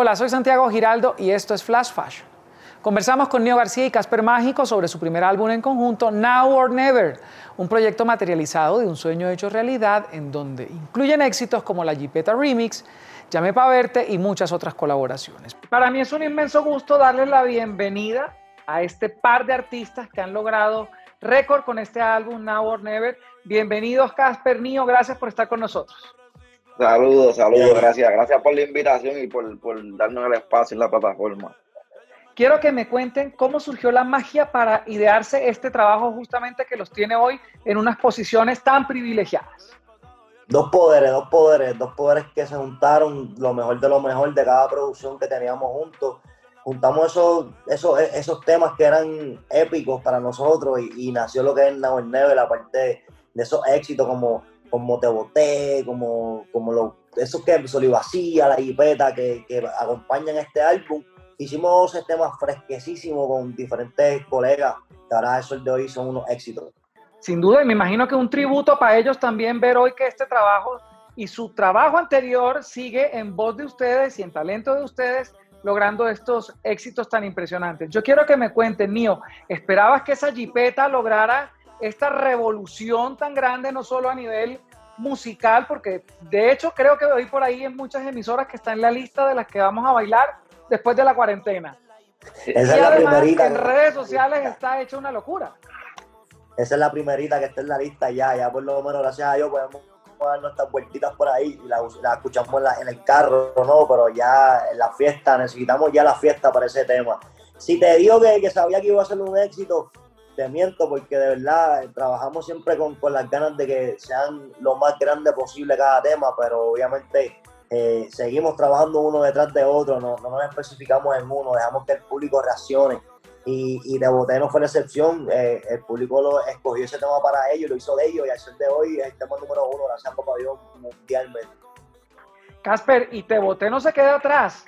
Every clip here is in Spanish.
Hola, soy Santiago Giraldo y esto es Flash Fashion. Conversamos con Neo García y Casper Mágico sobre su primer álbum en conjunto, Now or Never, un proyecto materializado de un sueño hecho realidad en donde incluyen éxitos como la Jeepeta Remix, Llamé para verte y muchas otras colaboraciones. Para mí es un inmenso gusto darles la bienvenida a este par de artistas que han logrado récord con este álbum Now or Never. Bienvenidos Casper Nio, gracias por estar con nosotros. Saludos, saludos, gracias. Gracias por la invitación y por, por darnos el espacio en la plataforma. Quiero que me cuenten cómo surgió la magia para idearse este trabajo justamente que los tiene hoy en unas posiciones tan privilegiadas. Dos poderes, dos poderes, dos poderes que se juntaron, lo mejor de lo mejor de cada producción que teníamos juntos. Juntamos esos, esos, esos temas que eran épicos para nosotros y, nació lo que es Now Never, la parte de, esos éxitos como, como Te Boté, como, como lo, esos que Solivacía, La Hipeta, que, que acompañan este álbum hicimos ese tema fresquecísimo con diferentes colegas, que ahora eso el de hoy son unos éxitos. Sin duda, y me imagino que un tributo para ellos también ver hoy que este trabajo y su trabajo anterior sigue en voz de ustedes y en talento de ustedes, logrando estos éxitos tan impresionantes. Yo quiero que me cuenten, Mío, ¿esperabas que esa jipeta lograra esta revolución tan grande, no solo a nivel musical, porque de hecho creo que hoy por ahí en muchas emisoras que están en la lista de las que vamos a bailar, después de la cuarentena. Esa es la primerita. En redes sociales está hecho una locura. Esa es la primerita que está en la lista ya, ya por lo menos gracias a Dios podemos dar nuestras vueltitas por ahí y la, escuchamos en, el carro, ¿no? Pero ya en la fiesta, necesitamos ya la fiesta para ese tema. Si te digo que, que sabía que iba a ser un éxito, miento porque de verdad trabajamos siempre con, con las ganas de que sean lo más grande posible cada tema, pero obviamente eh, seguimos trabajando uno detrás de otro, no, nos especificamos en uno, dejamos que el público reaccione. Y, y de Boté no fue la excepción, eh, el público lo escogió ese tema para ellos, lo hizo de ellos y al ser de hoy es el tema número uno, gracias a Papá Dios mundialmente. Casper, y Te Boté no se queda atrás,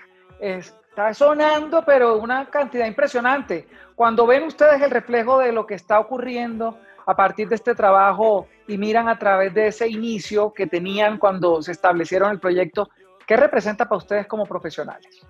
está sonando pero una cantidad impresionante. Cuando ven ustedes el reflejo de lo que está ocurriendo, a partir de este trabajo y miran a través de ese inicio que tenían cuando se establecieron el proyecto, ¿qué representa para ustedes como profesionales?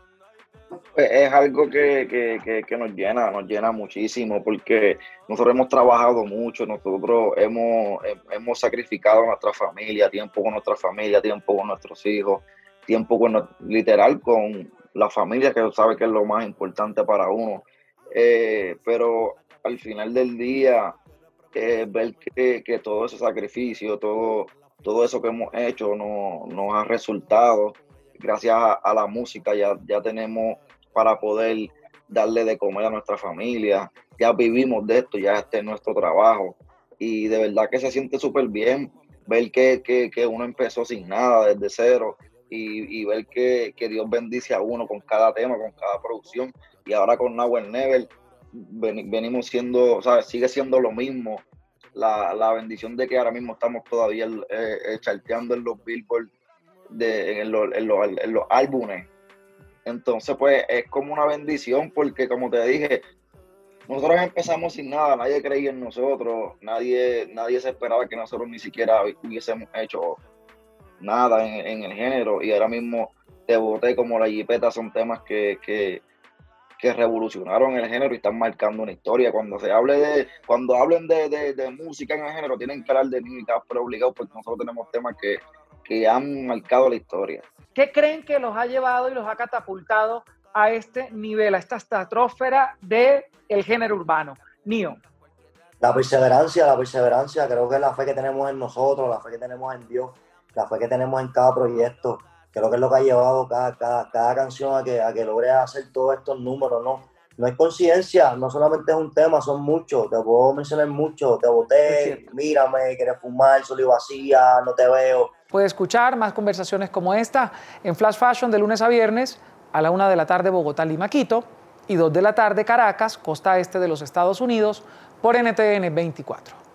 Pues es algo que, nos llena, nos llena muchísimo porque nosotros hemos trabajado mucho, nosotros hemos, hemos sacrificado nuestra familia, tiempo con nuestra familia, tiempo con nuestros hijos, tiempo con, literal con la familia, que sabe que es lo más importante para uno. Eh, pero al final del día, ver que, todo ese sacrificio, todo, todo eso que hemos hecho no, nos ha resultado. Gracias a, la música ya, ya tenemos para poder darle de comer a nuestra familia. Ya vivimos de esto, ya este es nuestro trabajo. Y de verdad que se siente súper bien ver que, que, uno empezó sin nada, desde cero, y, ver que, Dios bendice a uno con cada tema, con cada producción. Y ahora con Now Never venimos siendo, ¿sabes? Sigue siendo lo mismo. La, bendición de que ahora mismo estamos todavía eh, eh, charteando en los billboard, de, en, los, en, los, álbumes. Entonces, pues es como una bendición porque, como te dije, nosotros empezamos sin nada, nadie creía en nosotros, nadie, nadie se esperaba que nosotros ni siquiera hubiésemos hecho nada en, el género y ahora mismo te boté como la jipeta son temas que, que revolucionaron el género y están marcando una historia. Cuando se hable de, cuando hablen de, música en el género, tienen que hablar de Nick pero obligado porque nosotros tenemos temas que, han marcado la historia. ¿Qué creen que los ha llevado y los ha catapultado a este nivel, a esta estratosfera del el género urbano? Nio. La perseverancia, la perseverancia, creo que es la fe que tenemos en nosotros, la fe que tenemos en Dios, la fe que tenemos en cada proyecto creo que es lo que ha llevado cada, cada, canción a que, a que logre hacer todos estos números, ¿no? No es conciencia, no solamente es un tema, son muchos, te puedo mencionar muchos, te boté, mírame, quieres fumar, solo y vacía, no te veo. Puede escuchar más conversaciones como esta en Flash Fashion de lunes a viernes a la una de la tarde Bogotá, Lima, Quito y dos de la tarde Caracas, costa este de los Estados Unidos, por NTN 24.